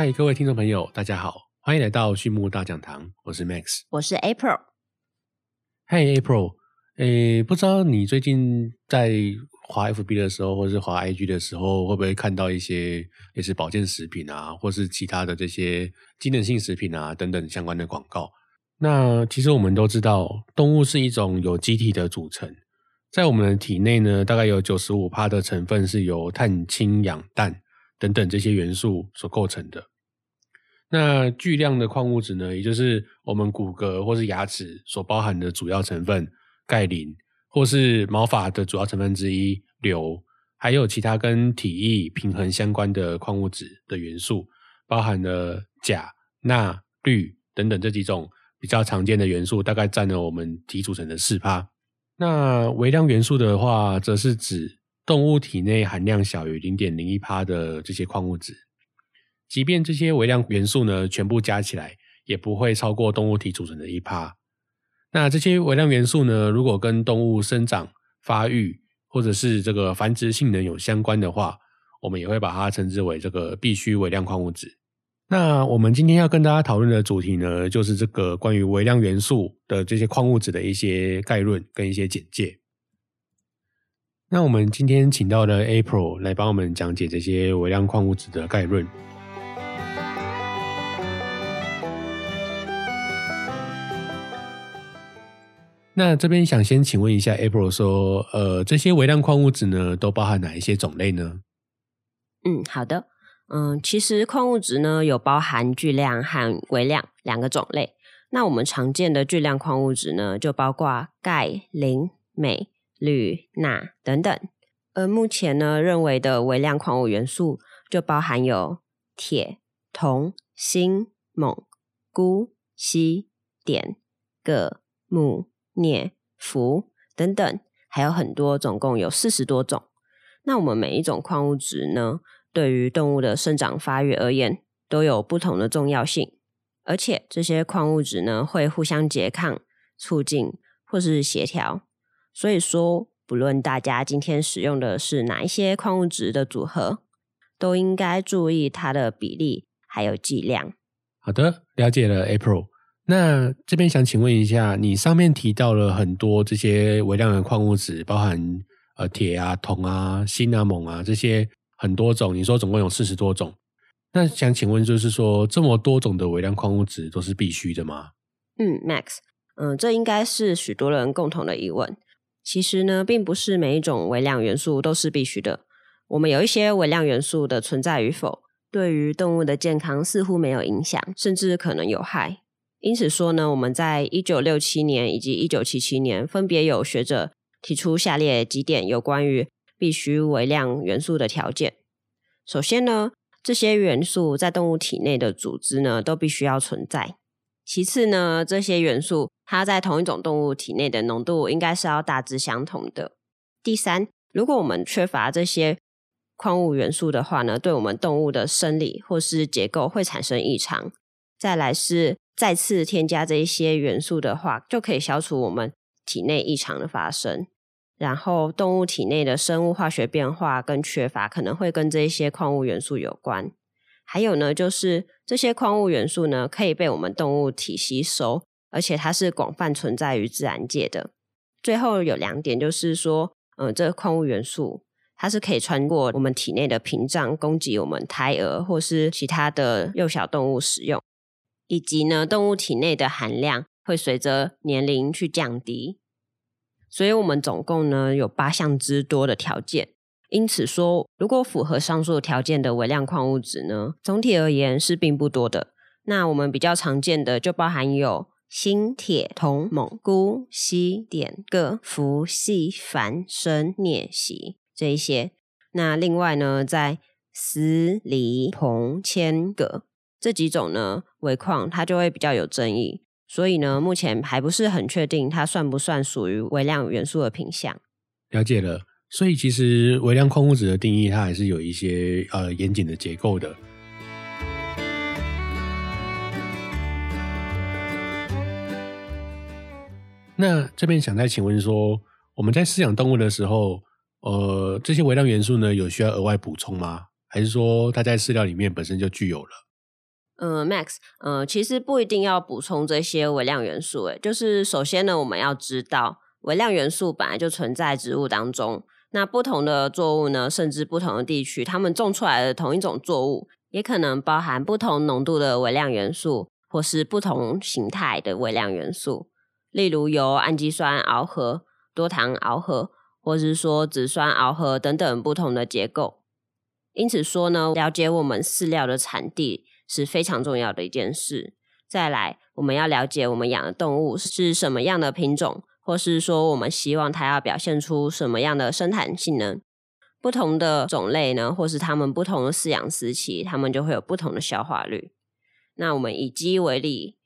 嗨，各位听众朋友，大家好，欢迎来到畜牧大讲堂，我是 Max，我是 April。嗨，April，诶，不知道你最近在滑 FB 的时候，或是滑 IG 的时候，会不会看到一些也是保健食品啊，或是其他的这些机能性食品啊等等相关的广告？那其实我们都知道，动物是一种有机体的组成，在我们的体内呢，大概有九十五帕的成分是由碳、氢、氧、氮等等这些元素所构成的。那巨量的矿物质呢，也就是我们骨骼或是牙齿所包含的主要成分钙磷，或是毛发的主要成分之一硫，还有其他跟体液平衡相关的矿物质的元素，包含了钾、钠、氯等等这几种。比较常见的元素大概占了我们体组成的四趴。那微量元素的话，则是指动物体内含量小于零点零一帕的这些矿物质。即便这些微量元素呢，全部加起来也不会超过动物体组成的一趴。那这些微量元素呢，如果跟动物生长、发育或者是这个繁殖性能有相关的话，我们也会把它称之为这个必需微量矿物质。那我们今天要跟大家讨论的主题呢，就是这个关于微量元素的这些矿物质的一些概论跟一些简介。那我们今天请到了 April 来帮我们讲解这些微量矿物质的概论。那这边想先请问一下 April 说，呃，这些微量矿物质呢，都包含哪一些种类呢？嗯，好的。嗯，其实矿物质呢有包含巨量和微量两个种类。那我们常见的巨量矿物质呢，就包括钙、磷、镁、铝、钠等等。而目前呢认为的微量矿物元素，就包含有铁、铜、锌、锰、钴、硒、碘、铬、钼、镍、氟等等，还有很多，总共有四十多种。那我们每一种矿物质呢？对于动物的生长发育而言，都有不同的重要性，而且这些矿物质呢会互相拮抗、促进或是协调。所以说，不论大家今天使用的是哪一些矿物质的组合，都应该注意它的比例还有剂量。好的，了解了，April。那这边想请问一下，你上面提到了很多这些微量的矿物质，包含呃铁啊、铜啊、锌啊、锰啊这些。很多种，你说总共有四十多种，那想请问，就是说这么多种的微量矿物质都是必须的吗？嗯，Max，嗯，这应该是许多人共同的疑问。其实呢，并不是每一种微量元素都是必须的。我们有一些微量元素的存在与否，对于动物的健康似乎没有影响，甚至可能有害。因此说呢，我们在一九六七年以及一九七七年，分别有学者提出下列几点有关于。必须微量元素的条件。首先呢，这些元素在动物体内的组织呢，都必须要存在。其次呢，这些元素它在同一种动物体内的浓度应该是要大致相同的。第三，如果我们缺乏这些矿物元素的话呢，对我们动物的生理或是结构会产生异常。再来是再次添加这一些元素的话，就可以消除我们体内异常的发生。然后，动物体内的生物化学变化跟缺乏可能会跟这一些矿物元素有关。还有呢，就是这些矿物元素呢，可以被我们动物体吸收，而且它是广泛存在于自然界的。最后有两点，就是说，嗯，这个矿物元素它是可以穿过我们体内的屏障，供给我们胎儿或是其他的幼小动物使用，以及呢，动物体内的含量会随着年龄去降低。所以，我们总共呢有八项之多的条件。因此说，如果符合上述条件的微量矿物质呢，总体而言是并不多的。那我们比较常见的就包含有锌、铁、铜、锰、钴、硒、碘、铬、氟、硒、钒、砷、镍、锡这一些。那另外呢，在锶、锂、硼、铅、铬这几种呢，微矿它就会比较有争议。所以呢，目前还不是很确定它算不算属于微量元素的品项。了解了，所以其实微量矿物质的定义，它还是有一些呃严谨的结构的。那这边想再请问说，我们在饲养动物的时候，呃，这些微量元素呢，有需要额外补充吗？还是说它在饲料里面本身就具有了？嗯，Max，嗯，其实不一定要补充这些微量元素，诶，就是首先呢，我们要知道微量元素本来就存在植物当中。那不同的作物呢，甚至不同的地区，他们种出来的同一种作物，也可能包含不同浓度的微量元素，或是不同形态的微量元素。例如由氨基酸螯合、多糖螯合，或是说脂酸螯合等等不同的结构。因此说呢，了解我们饲料的产地是非常重要的一件事。再来，我们要了解我们养的动物是什么样的品种。或是说，我们希望它要表现出什么样的生产性能？不同的种类呢，或是它们不同的饲养时期，它们就会有不同的消化率。那我们以鸡为例，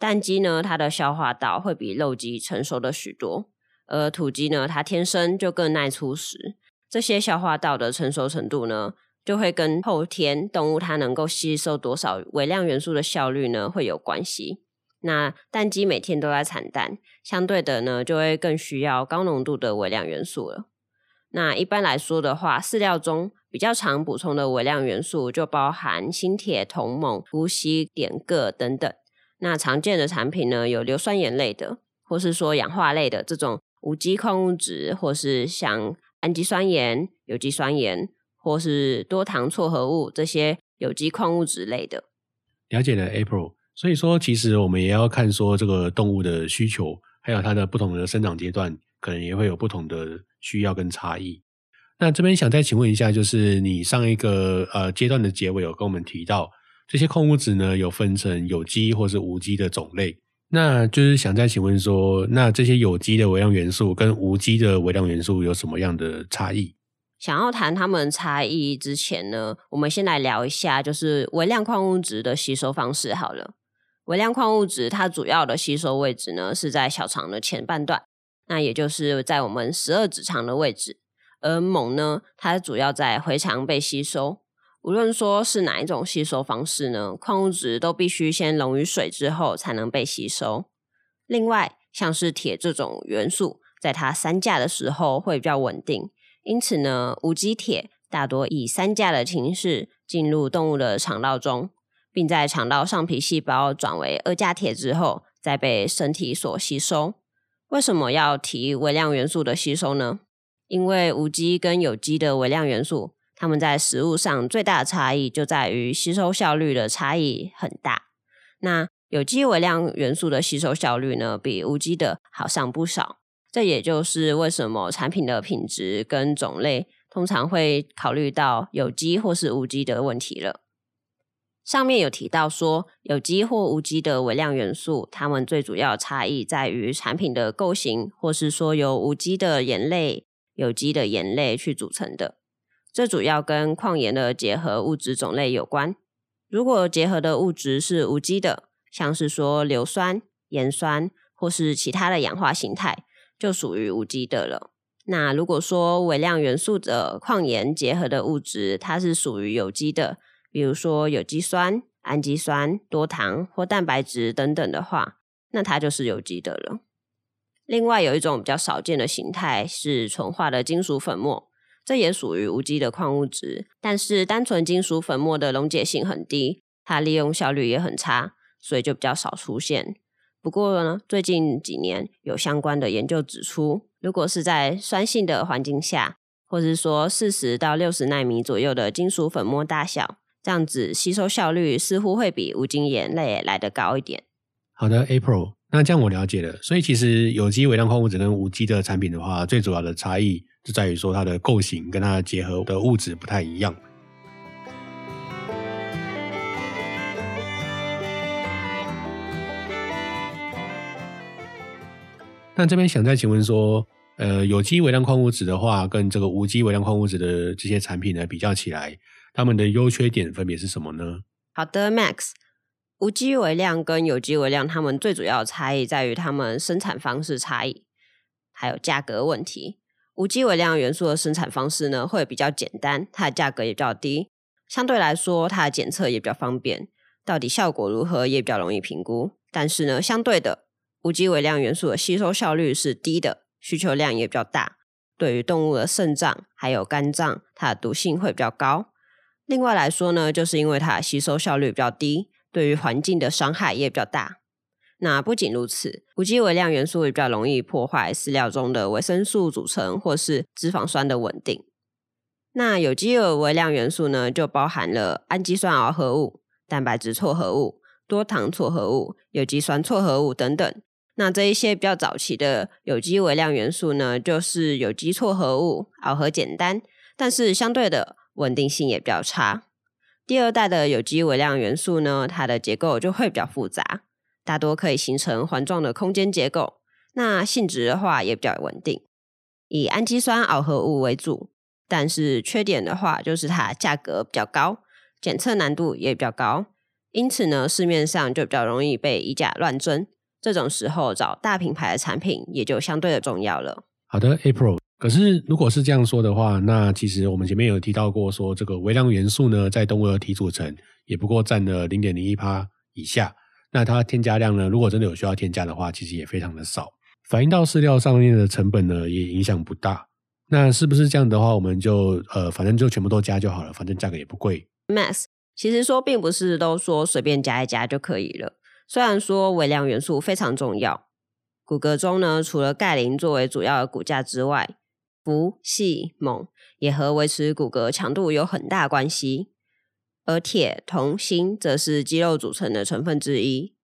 蛋鸡呢，它的消化道会比肉鸡成熟的许多，而土鸡呢，它天生就更耐粗食。这些消化道的成熟程度呢，就会跟后天动物它能够吸收多少微量元素的效率呢，会有关系。那蛋鸡每天都在产蛋，相对的呢，就会更需要高浓度的微量元素了。那一般来说的话，饲料中比较常补充的微量元素就包含锌、铁、铜、锰、钴、硒、碘、铬等等。那常见的产品呢，有硫酸盐类的，或是说氧化类的这种无机矿物质，或是像氨基酸盐、有机酸盐，或是多糖错合物这些有机矿物质类的。了解了，April。所以说，其实我们也要看说这个动物的需求，还有它的不同的生长阶段，可能也会有不同的需要跟差异。那这边想再请问一下，就是你上一个呃阶段的结尾有跟我们提到，这些矿物质呢有分成有机或是无机的种类，那就是想再请问说，那这些有机的微量元素跟无机的微量元素有什么样的差异？想要谈它们差异之前呢，我们先来聊一下，就是微量矿物质的吸收方式好了。微量矿物质它主要的吸收位置呢是在小肠的前半段，那也就是在我们十二指肠的位置。而锰呢，它主要在回肠被吸收。无论说是哪一种吸收方式呢，矿物质都必须先溶于水之后才能被吸收。另外，像是铁这种元素，在它三价的时候会比较稳定，因此呢，无机铁大多以三价的形式进入动物的肠道中。并在肠道上皮细胞转为二价铁之后，再被身体所吸收。为什么要提微量元素的吸收呢？因为无机跟有机的微量元素，它们在食物上最大的差异就在于吸收效率的差异很大。那有机微量元素的吸收效率呢，比无机的好上不少。这也就是为什么产品的品质跟种类通常会考虑到有机或是无机的问题了。上面有提到说，有机或无机的微量元素，它们最主要差异在于产品的构型，或是说由无机的盐类、有机的盐类去组成的。这主要跟矿盐的结合物质种类有关。如果结合的物质是无机的，像是说硫酸、盐酸或是其他的氧化形态，就属于无机的了。那如果说微量元素的矿盐结合的物质，它是属于有机的。比如说有机酸、氨基酸、多糖或蛋白质等等的话，那它就是有机的了。另外有一种比较少见的形态是纯化的金属粉末，这也属于无机的矿物质，但是单纯金属粉末的溶解性很低，它利用效率也很差，所以就比较少出现。不过呢，最近几年有相关的研究指出，如果是在酸性的环境下，或者说四十到六十纳米左右的金属粉末大小。这样子吸收效率似乎会比无机盐类来得高一点。好的，April，那这样我了解了。所以其实有机微量矿物质跟无机的产品的话，最主要的差异就在于说它的构型跟它结合的物质不太一样。那这边想再请问说，呃，有机微量矿物质的话，跟这个无机微量矿物质的这些产品呢比较起来。它们的优缺点分别是什么呢？好的，Max，无机微量跟有机微量，它们最主要的差异在于它们生产方式差异，还有价格问题。无机微量元素的生产方式呢，会比较简单，它的价格也比较低，相对来说，它的检测也比较方便，到底效果如何也比较容易评估。但是呢，相对的，无机微量元素的吸收效率是低的，需求量也比较大，对于动物的肾脏还有肝脏，它的毒性会比较高。另外来说呢，就是因为它的吸收效率比较低，对于环境的伤害也比较大。那不仅如此，无机微量元素也比较容易破坏饲料中的维生素组成或是脂肪酸的稳定。那有机的微量元素呢，就包含了氨基酸螯合物、蛋白质错合物、多糖错合物、有机酸错合物等等。那这一些比较早期的有机微量元素呢，就是有机错合物，螯合简单，但是相对的稳定性也比较差。第二代的有机微量元素呢，它的结构就会比较复杂。大多可以形成环状的空间结构，那性质的话也比较稳定，以氨基酸螯合物为主。但是缺点的话，就是它价格比较高，检测难度也比较高，因此呢，市面上就比较容易被以假乱真。这种时候找大品牌的产品也就相对的重要了。好的，April。可是如果是这样说的话，那其实我们前面有提到过，说这个微量元素呢，在动物的体组成也不过占了零点零一帕以下。那它添加量呢？如果真的有需要添加的话，其实也非常的少，反映到饲料上面的成本呢，也影响不大。那是不是这样的话，我们就呃，反正就全部都加就好了，反正价格也不贵。Mass 其实说并不是都说随便加一加就可以了。虽然说微量元素非常重要，骨骼中呢，除了钙磷作为主要的骨架之外，氟、细、锰也和维持骨骼强度有很大关系。而铁、铜、锌则是肌肉组成的成分之一，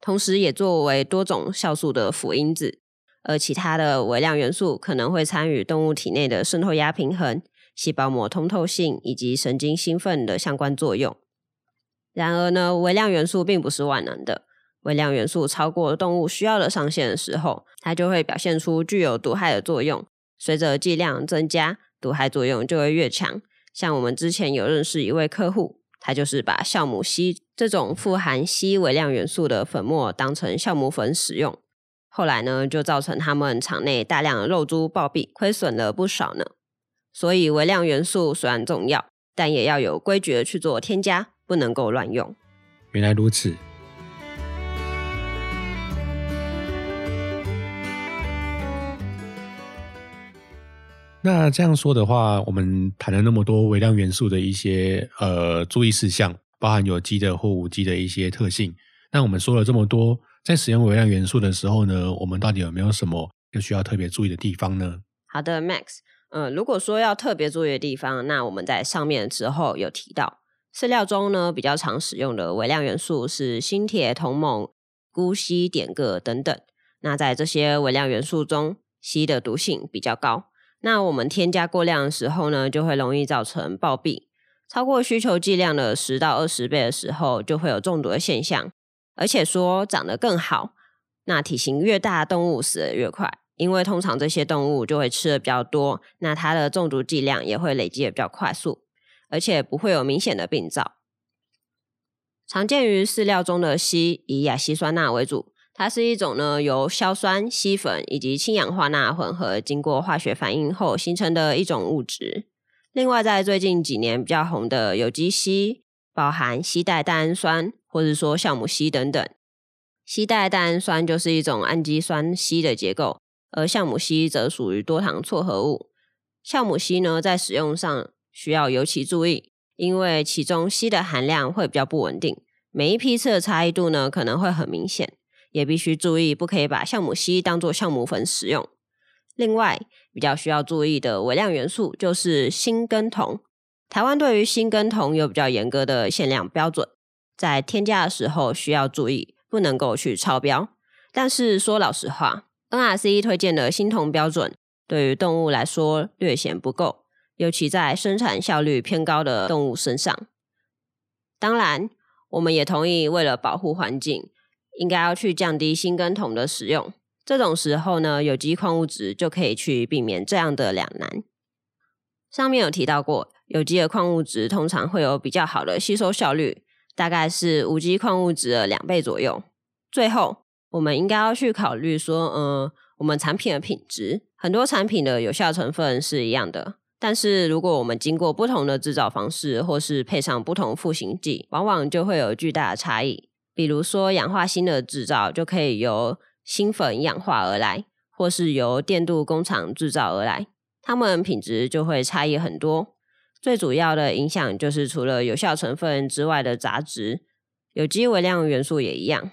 同时也作为多种酵素的辅因子。而其他的微量元素可能会参与动物体内的渗透压平衡、细胞膜通透性以及神经兴奋的相关作用。然而呢，微量元素并不是万能的。微量元素超过动物需要的上限的时候，它就会表现出具有毒害的作用。随着剂量增加，毒害作用就会越强。像我们之前有认识一位客户。他就是把酵母烯这种富含硒微量元素的粉末当成酵母粉使用，后来呢就造成他们场内大量的肉猪暴毙，亏损了不少呢。所以微量元素虽然重要，但也要有规矩的去做添加，不能够乱用。原来如此。那这样说的话，我们谈了那么多微量元素的一些呃注意事项，包含有机的或无机的一些特性。那我们说了这么多，在使用微量元素的时候呢，我们到底有没有什么要需要特别注意的地方呢？好的，Max，嗯，如果说要特别注意的地方，那我们在上面之后有提到，饲料中呢比较常使用的微量元素是锌、铁、铜、锰、钴、硒、碘、铬等等。那在这些微量元素中，硒的毒性比较高。那我们添加过量的时候呢，就会容易造成暴毙。超过需求剂量的十到二十倍的时候，就会有中毒的现象。而且说长得更好，那体型越大，动物死的越快，因为通常这些动物就会吃的比较多，那它的中毒剂量也会累积的比较快速，而且不会有明显的病灶。常见于饲料中的硒，以亚硒酸钠为主。它是一种呢由硝酸、硒粉以及氢氧化钠混合，经过化学反应后形成的一种物质。另外，在最近几年比较红的有机硒，包含硒代蛋氨酸，或者说酵母硒等等。硒代蛋氨酸就是一种氨基酸硒的结构，而酵母硒则属于多糖错合物。酵母硒呢，在使用上需要尤其注意，因为其中硒的含量会比较不稳定，每一批次的差异度呢，可能会很明显。也必须注意，不可以把酵母硒当做酵母粉使用。另外，比较需要注意的微量元素就是锌跟铜。台湾对于锌跟铜有比较严格的限量标准，在添加的时候需要注意，不能够去超标。但是说老实话，NRC 推荐的锌铜标准对于动物来说略显不够，尤其在生产效率偏高的动物身上。当然，我们也同意，为了保护环境。应该要去降低锌跟铜的使用，这种时候呢，有机矿物质就可以去避免这样的两难。上面有提到过，有机的矿物质通常会有比较好的吸收效率，大概是无机矿物质的两倍左右。最后，我们应该要去考虑说，呃，我们产品的品质，很多产品的有效成分是一样的，但是如果我们经过不同的制造方式，或是配上不同赋形剂，往往就会有巨大的差异。比如说，氧化锌的制造就可以由锌粉氧化而来，或是由电镀工厂制造而来，它们品质就会差异很多。最主要的影响就是除了有效成分之外的杂质，有机微量元素也一样，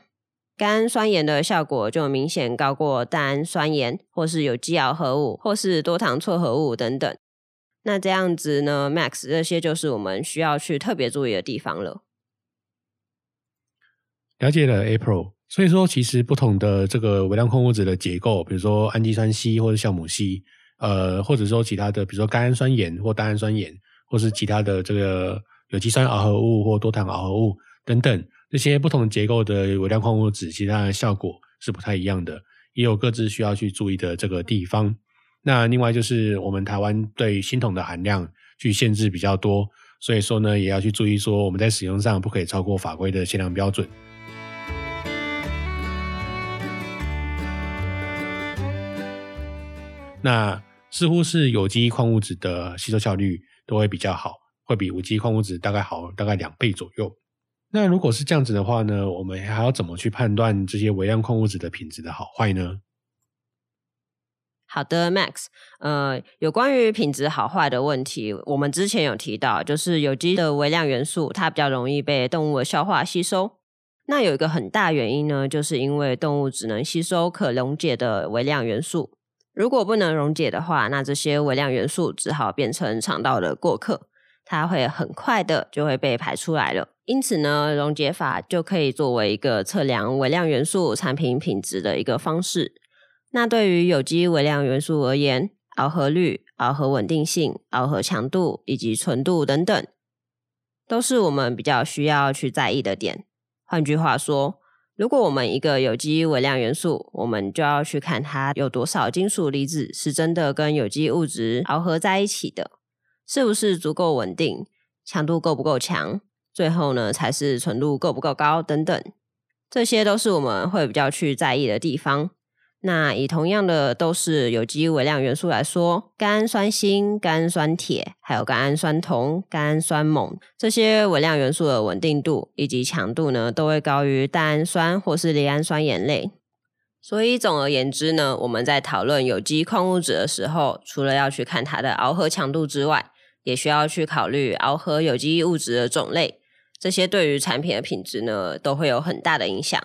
甘氨酸盐的效果就明显高过蛋氨酸盐，或是有机螯合物，或是多糖错合物等等。那这样子呢，Max 这些就是我们需要去特别注意的地方了。了解了，April。所以说，其实不同的这个微量矿物质的结构，比如说氨基酸硒或者酵母硒，呃，或者说其他的，比如说甘氨酸盐或单氨酸盐，或是其他的这个有机酸螯合物或多糖螯合物等等，这些不同结构的微量矿物质，其实它的效果是不太一样的，也有各自需要去注意的这个地方。那另外就是我们台湾对锌铜的含量去限制比较多，所以说呢，也要去注意说我们在使用上不可以超过法规的限量标准。那似乎是有机矿物质的吸收效率都会比较好，会比无机矿物质大概好大概两倍左右。那如果是这样子的话呢，我们还要怎么去判断这些微量矿物质的品质的好坏呢？好的，Max，呃，有关于品质好坏的问题，我们之前有提到，就是有机的微量元素它比较容易被动物的消化吸收。那有一个很大原因呢，就是因为动物只能吸收可溶解的微量元素。如果不能溶解的话，那这些微量元素只好变成肠道的过客，它会很快的就会被排出来了。因此呢，溶解法就可以作为一个测量微量元素产品品质的一个方式。那对于有机微量元素而言，螯合率、螯合稳定性、螯合强度以及纯度等等，都是我们比较需要去在意的点。换句话说，如果我们一个有机微量元素，我们就要去看它有多少金属离子是真的跟有机物质螯合在一起的，是不是足够稳定，强度够不够强，最后呢才是纯度够不够高等等，这些都是我们会比较去在意的地方。那以同样的都是有机微量元素来说，甘氨酸锌、甘氨酸铁，还有甘氨酸铜、甘氨酸锰这些微量元素的稳定度以及强度呢，都会高于蛋氨酸或是赖氨酸盐类。所以总而言之呢，我们在讨论有机矿物质的时候，除了要去看它的螯合强度之外，也需要去考虑螯合有机物质的种类，这些对于产品的品质呢，都会有很大的影响。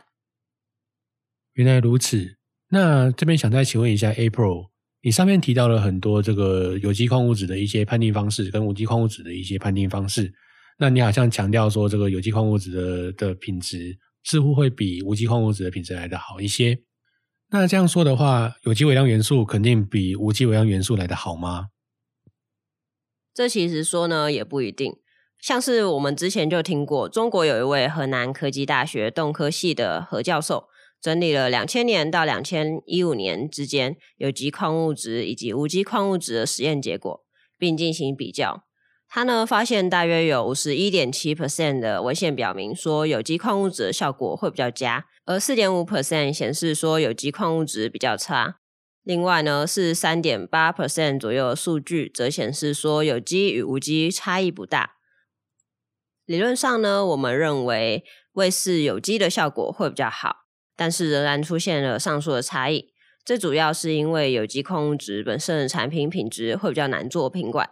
原来如此。那这边想再请问一下，April，你上面提到了很多这个有机矿物质的一些判定方式，跟无机矿物质的一些判定方式。那你好像强调说，这个有机矿物质的的品质似乎会比无机矿物质的品质来的好一些。那这样说的话，有机微量元素肯定比无机微量元素来的好吗？这其实说呢也不一定。像是我们之前就听过，中国有一位河南科技大学动科系的何教授。整理了两千年到两千一五年之间有机矿物质以及无机矿物质的实验结果，并进行比较。他呢发现大约有五十一点七 percent 的文献表明说有机矿物质的效果会比较佳，而四点五 percent 显示说有机矿物质比较差。另外呢是三点八 percent 左右的数据则显示说有机与无机差异不大。理论上呢，我们认为卫士有机的效果会比较好。但是仍然出现了上述的差异，这主要是因为有机矿物质本身的产品品质会比较难做品管。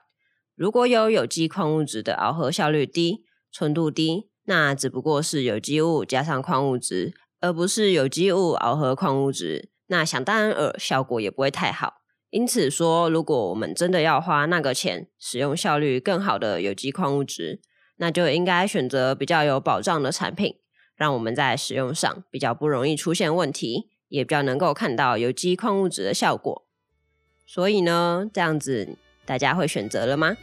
如果有有机矿物质的螯合效率低、纯度低，那只不过是有机物加上矿物质，而不是有机物螯合矿物质。那想当然尔，效果也不会太好。因此说，如果我们真的要花那个钱，使用效率更好的有机矿物质，那就应该选择比较有保障的产品。让我们在使用上比较不容易出现问题，也比较能够看到有机矿物质的效果。所以呢，这样子大家会选择了吗？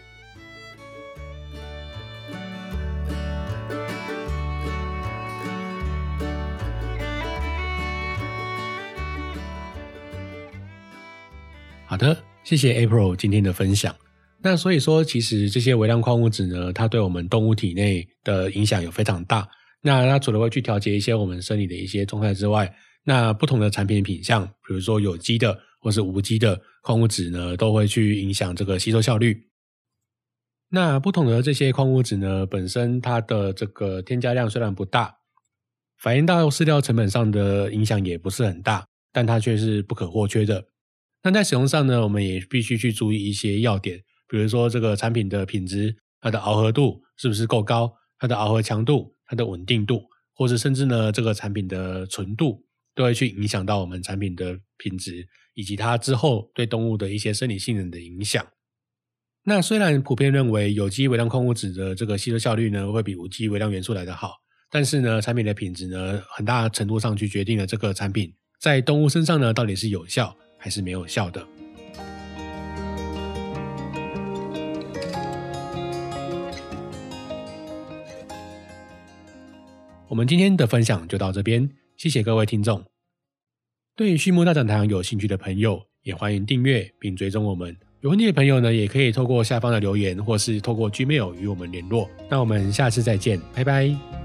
好的，谢谢 April 今天的分享。那所以说，其实这些微量矿物质呢，它对我们动物体内的影响有非常大。那它除了会去调节一些我们生理的一些状态之外，那不同的产品品相，比如说有机的或是无机的矿物质呢，都会去影响这个吸收效率。那不同的这些矿物质呢，本身它的这个添加量虽然不大，反映到饲料成本上的影响也不是很大，但它却是不可或缺的。那在使用上呢，我们也必须去注意一些要点，比如说这个产品的品质，它的螯合度是不是够高，它的螯合强度。它的稳定度，或者甚至呢这个产品的纯度，都会去影响到我们产品的品质，以及它之后对动物的一些生理性能的影响。那虽然普遍认为有机微量矿物质的这个吸收效率呢会比无机微量元素来得好，但是呢产品的品质呢很大程度上去决定了这个产品在动物身上呢到底是有效还是没有效的。我们今天的分享就到这边，谢谢各位听众。对畜牧大讲堂有兴趣的朋友，也欢迎订阅并追踪我们。有问题的朋友呢，也可以透过下方的留言，或是透过 Gmail 与我们联络。那我们下次再见，拜拜。